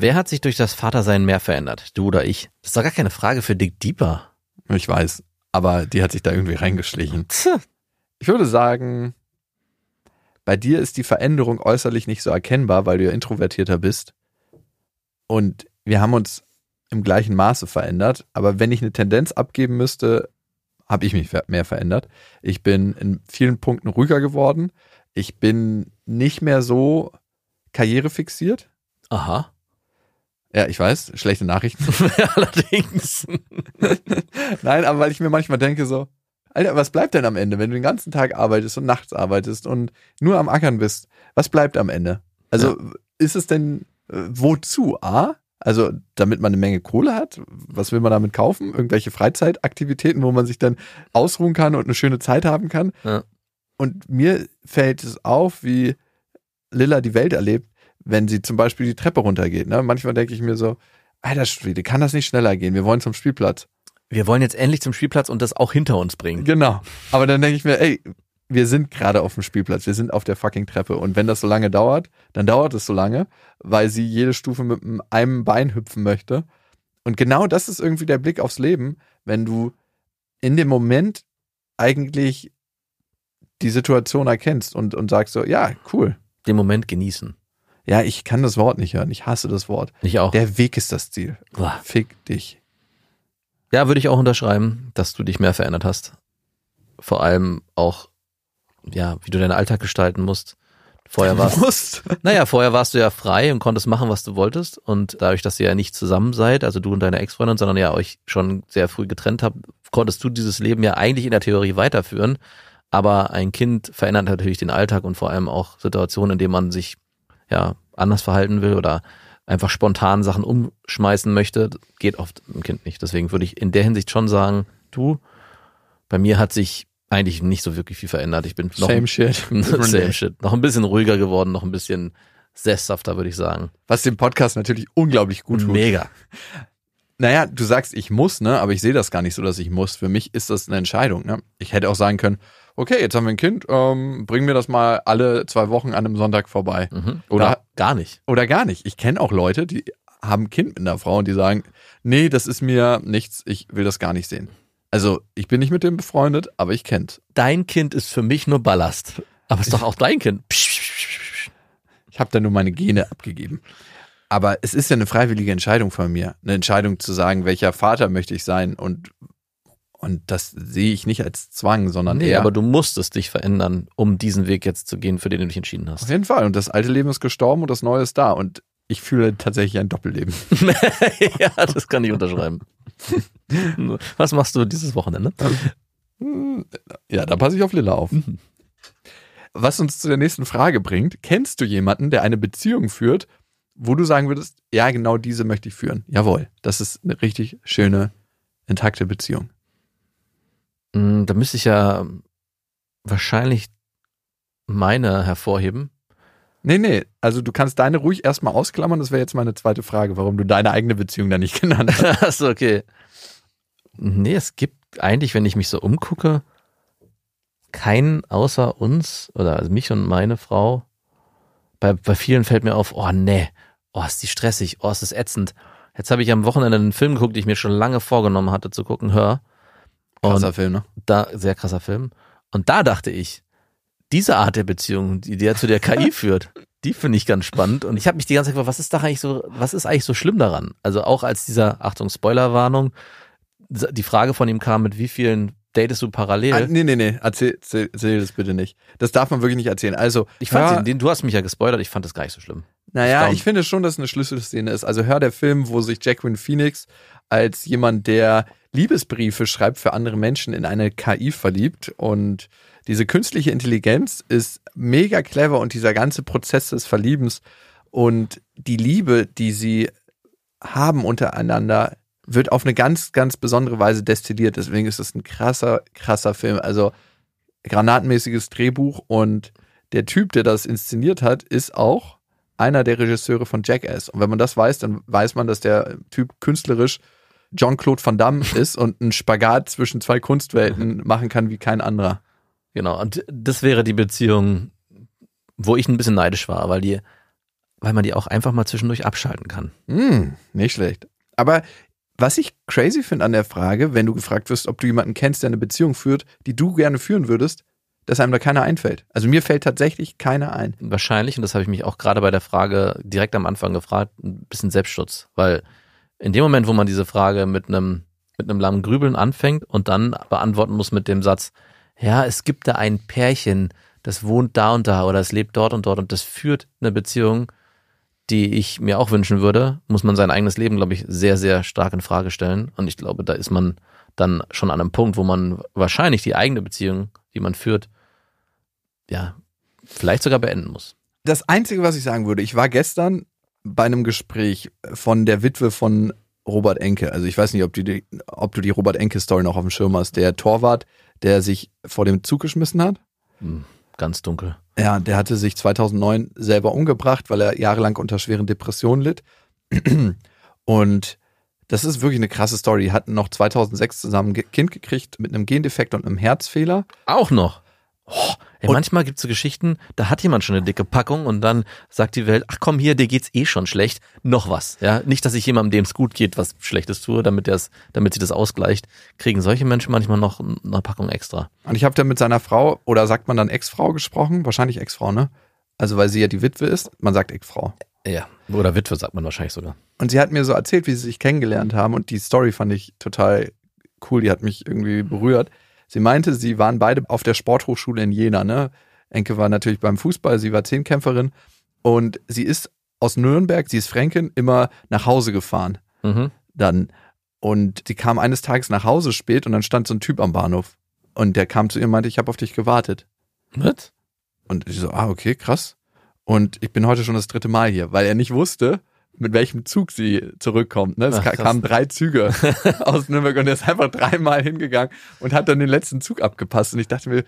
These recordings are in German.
Wer hat sich durch das Vatersein mehr verändert? Du oder ich? Das ist doch gar keine Frage für Dick Deeper. Ich weiß, aber die hat sich da irgendwie reingeschlichen. Ich würde sagen, bei dir ist die Veränderung äußerlich nicht so erkennbar, weil du ja introvertierter bist. Und wir haben uns im gleichen Maße verändert. Aber wenn ich eine Tendenz abgeben müsste, habe ich mich mehr verändert. Ich bin in vielen Punkten ruhiger geworden. Ich bin nicht mehr so karrierefixiert. Aha. Ja, ich weiß, schlechte Nachrichten. Allerdings. Nein, aber weil ich mir manchmal denke so, Alter, was bleibt denn am Ende, wenn du den ganzen Tag arbeitest und nachts arbeitest und nur am Ackern bist? Was bleibt am Ende? Also ja. ist es denn äh, wozu? A, also damit man eine Menge Kohle hat, was will man damit kaufen? Irgendwelche Freizeitaktivitäten, wo man sich dann ausruhen kann und eine schöne Zeit haben kann. Ja. Und mir fällt es auf, wie Lilla die Welt erlebt, wenn sie zum Beispiel die Treppe runtergeht. Ne? Manchmal denke ich mir so, Alter Schwede, kann das nicht schneller gehen? Wir wollen zum Spielplatz. Wir wollen jetzt endlich zum Spielplatz und das auch hinter uns bringen. Genau. Aber dann denke ich mir, ey, wir sind gerade auf dem Spielplatz, wir sind auf der fucking Treppe. Und wenn das so lange dauert, dann dauert es so lange, weil sie jede Stufe mit einem Bein hüpfen möchte. Und genau das ist irgendwie der Blick aufs Leben, wenn du in dem Moment eigentlich die Situation erkennst und, und sagst so, ja, cool. Den Moment genießen. Ja, ich kann das Wort nicht hören. Ich hasse das Wort. Ich auch. Der Weg ist das Ziel. Boah. Fick dich. Ja, würde ich auch unterschreiben, dass du dich mehr verändert hast. Vor allem auch ja, wie du deinen Alltag gestalten musst. Vorher warst, musst. naja, vorher warst du ja frei und konntest machen, was du wolltest. Und dadurch, dass ihr ja nicht zusammen seid, also du und deine Ex-Freundin, sondern ja euch schon sehr früh getrennt habt, konntest du dieses Leben ja eigentlich in der Theorie weiterführen. Aber ein Kind verändert natürlich den Alltag und vor allem auch Situationen, in denen man sich ja anders verhalten will oder einfach spontan Sachen umschmeißen möchte, geht oft ein Kind nicht. Deswegen würde ich in der Hinsicht schon sagen, du, bei mir hat sich eigentlich nicht so wirklich viel verändert. Ich bin noch same shit. same shit. Noch ein bisschen ruhiger geworden, noch ein bisschen sesshafter, würde ich sagen. Was dem Podcast natürlich unglaublich gut tut. Mega. Naja, du sagst, ich muss, ne? Aber ich sehe das gar nicht so, dass ich muss. Für mich ist das eine Entscheidung. Ne? Ich hätte auch sagen können, okay, jetzt haben wir ein Kind, ähm, bring mir das mal alle zwei Wochen an einem Sonntag vorbei. Mhm. Oder da, gar nicht. Oder gar nicht. Ich kenne auch Leute, die haben ein Kind mit einer Frau und die sagen, nee, das ist mir nichts, ich will das gar nicht sehen. Also, ich bin nicht mit dem befreundet, aber ich kenn's. Dein Kind ist für mich nur Ballast. Aber ist doch auch dein Kind. Ich habe da nur meine Gene abgegeben. Aber es ist ja eine freiwillige Entscheidung von mir. Eine Entscheidung zu sagen, welcher Vater möchte ich sein und und das sehe ich nicht als Zwang, sondern nee, eher. aber du musstest dich verändern, um diesen Weg jetzt zu gehen, für den du dich entschieden hast. Auf jeden Fall. Und das alte Leben ist gestorben und das neue ist da. Und ich fühle tatsächlich ein Doppelleben. ja, das kann ich unterschreiben. Was machst du dieses Wochenende? Ja, da passe ich auf Lilla auf. Mhm. Was uns zu der nächsten Frage bringt, kennst du jemanden, der eine Beziehung führt, wo du sagen würdest, ja, genau diese möchte ich führen? Jawohl, das ist eine richtig schöne, intakte Beziehung. Mm, da müsste ich ja wahrscheinlich meine hervorheben. Nee, nee, also du kannst deine ruhig erstmal ausklammern. Das wäre jetzt meine zweite Frage, warum du deine eigene Beziehung da nicht genannt hast. Achso, okay. Nee, es gibt eigentlich, wenn ich mich so umgucke, keinen außer uns oder also mich und meine Frau. Bei, bei vielen fällt mir auf, oh nee, oh ist die stressig, oh ist das ätzend. Jetzt habe ich am Wochenende einen Film geguckt, den ich mir schon lange vorgenommen hatte zu gucken, Hör. Krasser und Film, ne? Da, sehr krasser Film. Und da dachte ich, diese Art der Beziehung, die der zu der KI führt, die finde ich ganz spannend. Und ich habe mich die ganze Zeit gefragt, was ist da eigentlich so, was ist eigentlich so schlimm daran? Also auch als dieser, Achtung, Spoilerwarnung, die Frage von ihm kam, mit wie vielen datest du parallel? Ah, nee, nee, nee, erzähl, erzähl, erzähl das bitte nicht. Das darf man wirklich nicht erzählen. Also, ich fand ja, den, du hast mich ja gespoilert, ich fand das gar nicht so schlimm. Naja, ich finde schon, dass es eine Schlüsselszene ist. Also hör der Film, wo sich Jacqueline Phoenix als jemand, der Liebesbriefe schreibt für andere Menschen in eine KI verliebt und diese künstliche Intelligenz ist mega clever und dieser ganze Prozess des Verliebens und die Liebe, die sie haben untereinander, wird auf eine ganz, ganz besondere Weise destilliert. Deswegen ist es ein krasser, krasser Film. Also granatenmäßiges Drehbuch und der Typ, der das inszeniert hat, ist auch einer der Regisseure von Jackass. Und wenn man das weiß, dann weiß man, dass der Typ künstlerisch Jean-Claude Van Damme ist und einen Spagat zwischen zwei Kunstwelten machen kann wie kein anderer. Genau, und das wäre die Beziehung, wo ich ein bisschen neidisch war, weil die weil man die auch einfach mal zwischendurch abschalten kann. Hm, nicht schlecht. Aber was ich crazy finde an der Frage, wenn du gefragt wirst, ob du jemanden kennst, der eine Beziehung führt, die du gerne führen würdest, dass einem da keiner einfällt. Also mir fällt tatsächlich keiner ein. Wahrscheinlich, und das habe ich mich auch gerade bei der Frage direkt am Anfang gefragt, ein bisschen Selbstschutz. Weil in dem Moment, wo man diese Frage mit einem, mit einem langen Grübeln anfängt und dann beantworten muss mit dem Satz, ja, es gibt da ein Pärchen, das wohnt da und da oder es lebt dort und dort und das führt eine Beziehung, die ich mir auch wünschen würde, muss man sein eigenes Leben, glaube ich, sehr, sehr stark in Frage stellen. Und ich glaube, da ist man dann schon an einem Punkt, wo man wahrscheinlich die eigene Beziehung, die man führt, ja, vielleicht sogar beenden muss. Das Einzige, was ich sagen würde, ich war gestern bei einem Gespräch von der Witwe von Robert Enke. Also ich weiß nicht, ob, die, ob du die Robert Enke-Story noch auf dem Schirm hast. Der Torwart, der sich vor dem Zug geschmissen hat. Hm, ganz dunkel. Ja, der hatte sich 2009 selber umgebracht, weil er jahrelang unter schweren Depressionen litt. Und das ist wirklich eine krasse Story. Die hatten noch 2006 zusammen ein Kind gekriegt mit einem Gendefekt und einem Herzfehler. Auch noch? Oh, ey, manchmal gibt's so Geschichten, da hat jemand schon eine dicke Packung und dann sagt die Welt, ach komm hier, dir geht's eh schon schlecht, noch was. Ja, nicht, dass ich jemandem, dem es gut geht, was Schlechtes tue, damit das, damit sie das ausgleicht, kriegen solche Menschen manchmal noch eine Packung extra. Und ich habe da mit seiner Frau oder sagt man dann Ex-Frau gesprochen, wahrscheinlich Ex-Frau, ne? Also weil sie ja die Witwe ist, man sagt Ex-Frau. Ja, oder Witwe sagt man wahrscheinlich sogar. Und sie hat mir so erzählt, wie sie sich kennengelernt haben und die Story fand ich total cool, die hat mich irgendwie berührt. Sie meinte, sie waren beide auf der Sporthochschule in Jena. Ne? Enke war natürlich beim Fußball, sie war Zehnkämpferin und sie ist aus Nürnberg, sie ist Fränkin, immer nach Hause gefahren. Mhm. Dann. Und sie kam eines Tages nach Hause spät und dann stand so ein Typ am Bahnhof. Und der kam zu ihr und meinte, ich habe auf dich gewartet. Was? Und ich so, ah, okay, krass. Und ich bin heute schon das dritte Mal hier, weil er nicht wusste, mit welchem Zug sie zurückkommt. Ne? Es Ach, kamen drei Züge aus Nürnberg und er ist einfach dreimal hingegangen und hat dann den letzten Zug abgepasst. Und ich dachte mir,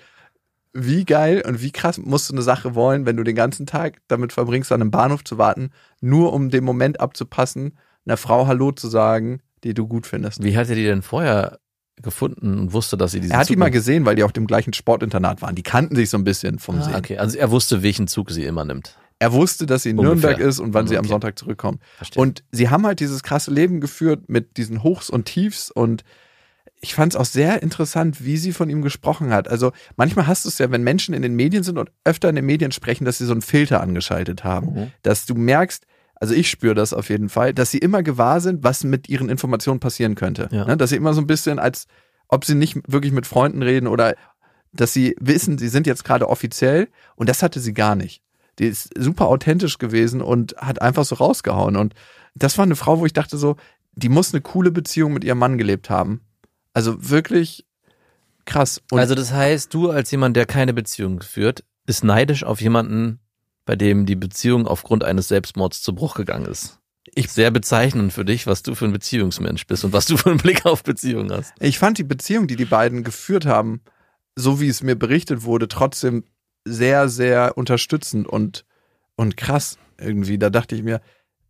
wie geil und wie krass musst du eine Sache wollen, wenn du den ganzen Tag damit verbringst, an einem Bahnhof zu warten, nur um den Moment abzupassen, einer Frau Hallo zu sagen, die du gut findest. Wie hat er die denn vorher gefunden und wusste, dass sie diesen Er hat Zug die mal gesehen, weil die auf dem gleichen Sportinternat waren. Die kannten sich so ein bisschen vom ah, Sehen. Okay, also er wusste, welchen Zug sie immer nimmt. Er wusste, dass sie in Ungefähr. Nürnberg ist und wann okay. sie am Sonntag zurückkommt. Verstehe. Und sie haben halt dieses krasse Leben geführt mit diesen Hochs und Tiefs und ich fand es auch sehr interessant, wie sie von ihm gesprochen hat. Also manchmal hast du es ja, wenn Menschen in den Medien sind und öfter in den Medien sprechen, dass sie so einen Filter angeschaltet haben. Mhm. Dass du merkst, also ich spüre das auf jeden Fall, dass sie immer gewahr sind, was mit ihren Informationen passieren könnte. Ja. Ne? Dass sie immer so ein bisschen als, ob sie nicht wirklich mit Freunden reden oder dass sie wissen, sie sind jetzt gerade offiziell und das hatte sie gar nicht die ist super authentisch gewesen und hat einfach so rausgehauen. Und das war eine Frau, wo ich dachte so, die muss eine coole Beziehung mit ihrem Mann gelebt haben. Also wirklich krass. Und also das heißt, du als jemand, der keine Beziehung führt, ist neidisch auf jemanden, bei dem die Beziehung aufgrund eines Selbstmords zu Bruch gegangen ist. Ich sehr bezeichnend für dich, was du für ein Beziehungsmensch bist und was du für einen Blick auf Beziehungen hast. Ich fand die Beziehung, die die beiden geführt haben, so wie es mir berichtet wurde, trotzdem sehr, sehr unterstützend und, und krass irgendwie. Da dachte ich mir,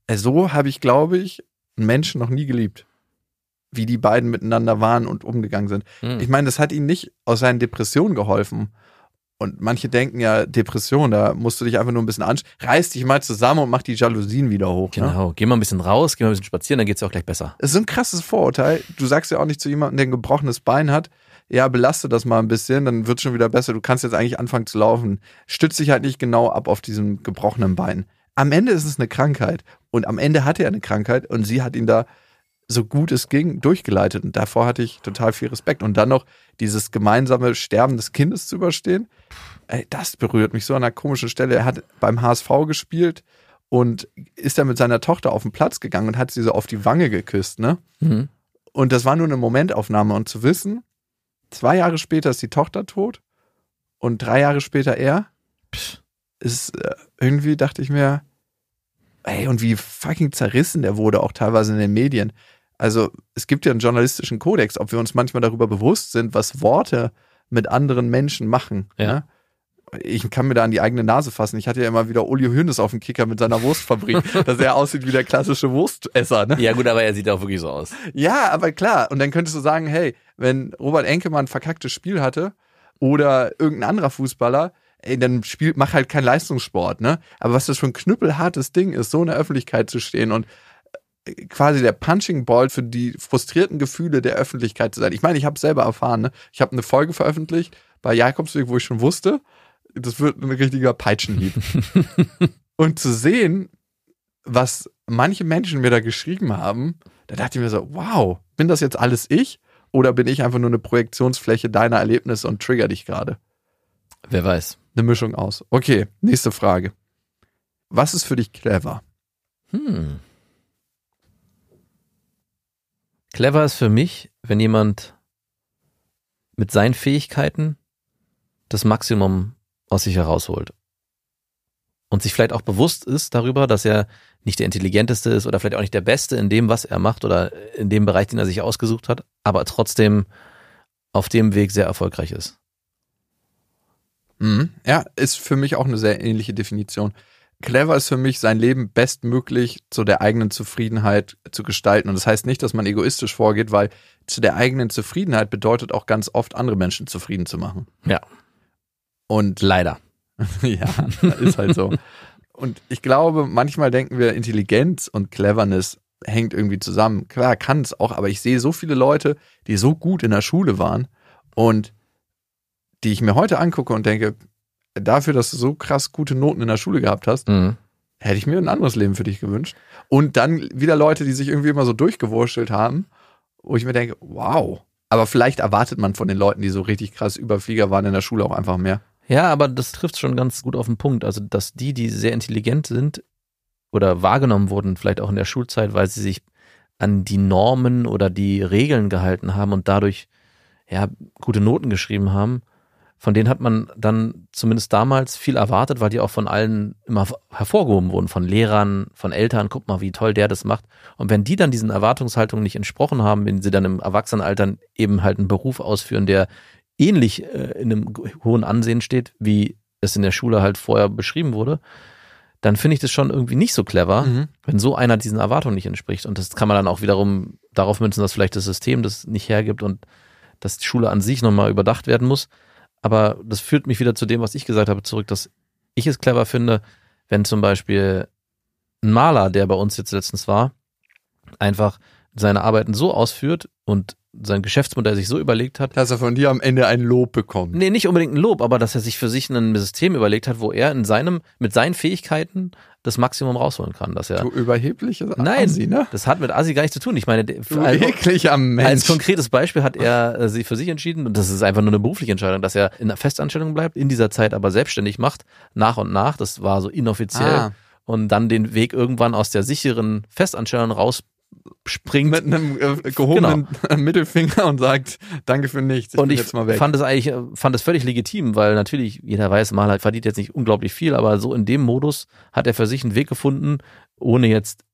äh, so habe ich, glaube ich, einen Menschen noch nie geliebt. Wie die beiden miteinander waren und umgegangen sind. Mhm. Ich meine, das hat ihnen nicht aus seinen Depressionen geholfen. Und manche denken ja, Depression, da musst du dich einfach nur ein bisschen anschauen. Reiß dich mal zusammen und mach die Jalousien wieder hoch. Ne? Genau, ne? geh mal ein bisschen raus, geh mal ein bisschen spazieren, dann geht's dir auch gleich besser. Es ist ein krasses Vorurteil. Du sagst ja auch nicht zu jemandem, der ein gebrochenes Bein hat, ja, belaste das mal ein bisschen, dann wird schon wieder besser. Du kannst jetzt eigentlich anfangen zu laufen. Stütz dich halt nicht genau ab auf diesem gebrochenen Bein. Am Ende ist es eine Krankheit. Und am Ende hatte er eine Krankheit und sie hat ihn da so gut es ging durchgeleitet. Und davor hatte ich total viel Respekt. Und dann noch dieses gemeinsame Sterben des Kindes zu überstehen, ey, das berührt mich so an einer komischen Stelle. Er hat beim HSV gespielt und ist dann mit seiner Tochter auf den Platz gegangen und hat sie so auf die Wange geküsst, ne? Mhm. Und das war nur eine Momentaufnahme. Und zu wissen, Zwei Jahre später ist die Tochter tot und drei Jahre später er. Ist äh, irgendwie dachte ich mir, ey, und wie fucking zerrissen der wurde, auch teilweise in den Medien. Also es gibt ja einen journalistischen Kodex, ob wir uns manchmal darüber bewusst sind, was Worte mit anderen Menschen machen. Ja. Ne? ich kann mir da an die eigene Nase fassen. Ich hatte ja immer wieder Uli Hoeneß auf dem Kicker mit seiner Wurstfabrik, dass er aussieht wie der klassische Wurstesser. Ne? Ja gut, aber er sieht auch wirklich so aus. Ja, aber klar. Und dann könntest du sagen, hey, wenn Robert Enke mal ein verkacktes Spiel hatte oder irgendein anderer Fußballer, ey, dann spielt, mach halt keinen Leistungssport, ne? Aber was das für ein knüppelhartes Ding ist, so in der Öffentlichkeit zu stehen und quasi der Punching Ball für die frustrierten Gefühle der Öffentlichkeit zu sein. Ich meine, ich habe selber erfahren, ne? Ich habe eine Folge veröffentlicht bei Jakobsweg, wo ich schon wusste, das wird ein richtiger Peitschenhieb. und zu sehen, was manche Menschen mir da geschrieben haben, da dachte ich mir so, wow, bin das jetzt alles ich? Oder bin ich einfach nur eine Projektionsfläche deiner Erlebnisse und trigger dich gerade? Wer weiß. Eine Mischung aus. Okay, nächste Frage. Was ist für dich clever? Hm. Clever ist für mich, wenn jemand mit seinen Fähigkeiten das Maximum aus sich herausholt. Und sich vielleicht auch bewusst ist darüber, dass er nicht der intelligenteste ist oder vielleicht auch nicht der Beste in dem, was er macht oder in dem Bereich, den er sich ausgesucht hat, aber trotzdem auf dem Weg sehr erfolgreich ist. Mhm. Ja, ist für mich auch eine sehr ähnliche Definition. Clever ist für mich, sein Leben bestmöglich zu der eigenen Zufriedenheit zu gestalten. Und das heißt nicht, dass man egoistisch vorgeht, weil zu der eigenen Zufriedenheit bedeutet auch ganz oft, andere Menschen zufrieden zu machen. Ja. Und leider. ja, ist halt so. Und ich glaube, manchmal denken wir, Intelligenz und Cleverness hängt irgendwie zusammen. Klar, kann es auch, aber ich sehe so viele Leute, die so gut in der Schule waren und die ich mir heute angucke und denke, dafür, dass du so krass gute Noten in der Schule gehabt hast, mhm. hätte ich mir ein anderes Leben für dich gewünscht. Und dann wieder Leute, die sich irgendwie immer so durchgewurschtelt haben, wo ich mir denke, wow. Aber vielleicht erwartet man von den Leuten, die so richtig krass Überflieger waren in der Schule, auch einfach mehr. Ja, aber das trifft schon ganz gut auf den Punkt. Also, dass die, die sehr intelligent sind oder wahrgenommen wurden, vielleicht auch in der Schulzeit, weil sie sich an die Normen oder die Regeln gehalten haben und dadurch ja gute Noten geschrieben haben, von denen hat man dann zumindest damals viel erwartet, weil die auch von allen immer hervorgehoben wurden, von Lehrern, von Eltern, guck mal, wie toll der das macht. Und wenn die dann diesen Erwartungshaltungen nicht entsprochen haben, wenn sie dann im Erwachsenenalter eben halt einen Beruf ausführen, der ähnlich äh, in einem hohen Ansehen steht, wie es in der Schule halt vorher beschrieben wurde, dann finde ich das schon irgendwie nicht so clever, mhm. wenn so einer diesen Erwartungen nicht entspricht. Und das kann man dann auch wiederum darauf münzen, dass vielleicht das System das nicht hergibt und dass die Schule an sich nochmal überdacht werden muss. Aber das führt mich wieder zu dem, was ich gesagt habe, zurück, dass ich es clever finde, wenn zum Beispiel ein Maler, der bei uns jetzt letztens war, einfach seine Arbeiten so ausführt und sein Geschäftsmodell sich so überlegt hat. Dass er von dir am Ende ein Lob bekommt. Nee, nicht unbedingt ein Lob, aber dass er sich für sich ein System überlegt hat, wo er in seinem, mit seinen Fähigkeiten das Maximum rausholen kann. Dass er, du überhebliches Nein, Assi, ne? das hat mit Asi gar nichts zu tun. Ich meine, du als, ekliger Mensch. als konkretes Beispiel hat er äh, sich für sich entschieden, und das ist einfach nur eine berufliche Entscheidung, dass er in einer Festanstellung bleibt, in dieser Zeit aber selbstständig macht, nach und nach. Das war so inoffiziell. Ah. Und dann den Weg irgendwann aus der sicheren Festanstellung raus springt mit einem äh, gehobenen genau. Mittelfinger und sagt Danke für nichts. Ich und ich fand es eigentlich äh, fand es völlig legitim, weil natürlich jeder weiß, Maler verdient jetzt nicht unglaublich viel, aber so in dem Modus hat er für sich einen Weg gefunden, ohne jetzt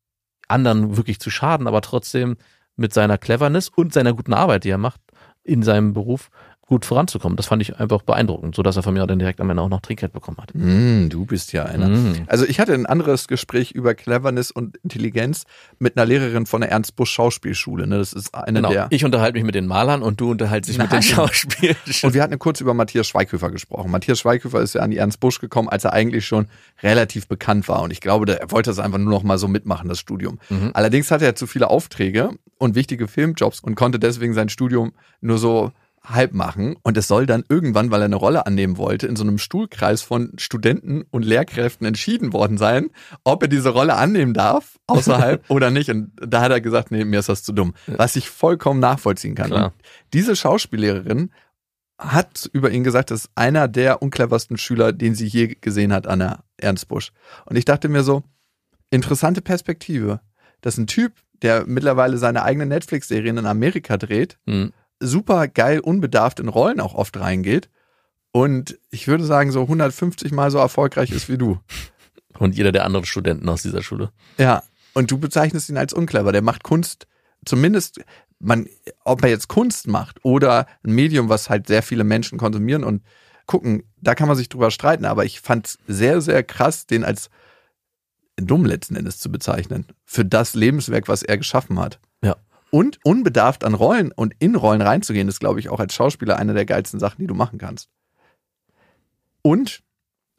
anderen wirklich zu schaden, aber trotzdem mit seiner Cleverness und seiner guten Arbeit, die er macht in seinem Beruf gut voranzukommen. Das fand ich einfach beeindruckend, so dass er von mir dann direkt am Ende auch noch Trinkgeld bekommen hat. Mm, du bist ja einer. Mm. Also ich hatte ein anderes Gespräch über Cleverness und Intelligenz mit einer Lehrerin von der Ernst Busch Schauspielschule. Ne? Das ist eine genau. der. Ich unterhalte mich mit den Malern und du unterhältst dich Nein. mit den Schauspielern. Und wir hatten kurz über Matthias Schweighöfer gesprochen. Matthias Schweighöfer ist ja an die Ernst Busch gekommen, als er eigentlich schon relativ bekannt war. Und ich glaube, er wollte das einfach nur noch mal so mitmachen, das Studium. Mhm. Allerdings hatte er zu viele Aufträge und wichtige Filmjobs und konnte deswegen sein Studium nur so halb machen und es soll dann irgendwann, weil er eine Rolle annehmen wollte, in so einem Stuhlkreis von Studenten und Lehrkräften entschieden worden sein, ob er diese Rolle annehmen darf, außerhalb oder nicht. Und da hat er gesagt, nee, mir ist das zu dumm. Was ich vollkommen nachvollziehen kann. diese Schauspiellehrerin hat über ihn gesagt, das ist einer der uncleversten Schüler, den sie je gesehen hat, Anna Ernst Busch. Und ich dachte mir so, interessante Perspektive. Das ist ein Typ, der mittlerweile seine eigene Netflix-Serien in Amerika dreht. Mhm super geil unbedarft in Rollen auch oft reingeht und ich würde sagen so 150 mal so erfolgreich ist wie du. Und jeder der anderen Studenten aus dieser Schule. Ja, und du bezeichnest ihn als unclever. Der macht Kunst, zumindest man, ob er jetzt Kunst macht oder ein Medium, was halt sehr viele Menschen konsumieren und gucken, da kann man sich drüber streiten, aber ich fand es sehr, sehr krass, den als dumm letzten Endes zu bezeichnen. Für das Lebenswerk, was er geschaffen hat. Und unbedarft an Rollen und in Rollen reinzugehen, ist, glaube ich, auch als Schauspieler eine der geilsten Sachen, die du machen kannst. Und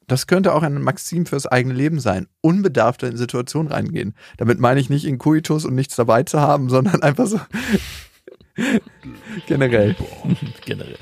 Das könnte auch ein Maxim fürs eigene Leben sein. Unbedarfter in Situationen reingehen. Damit meine ich nicht in Kuitus und nichts dabei zu haben, sondern einfach so generell. Generell.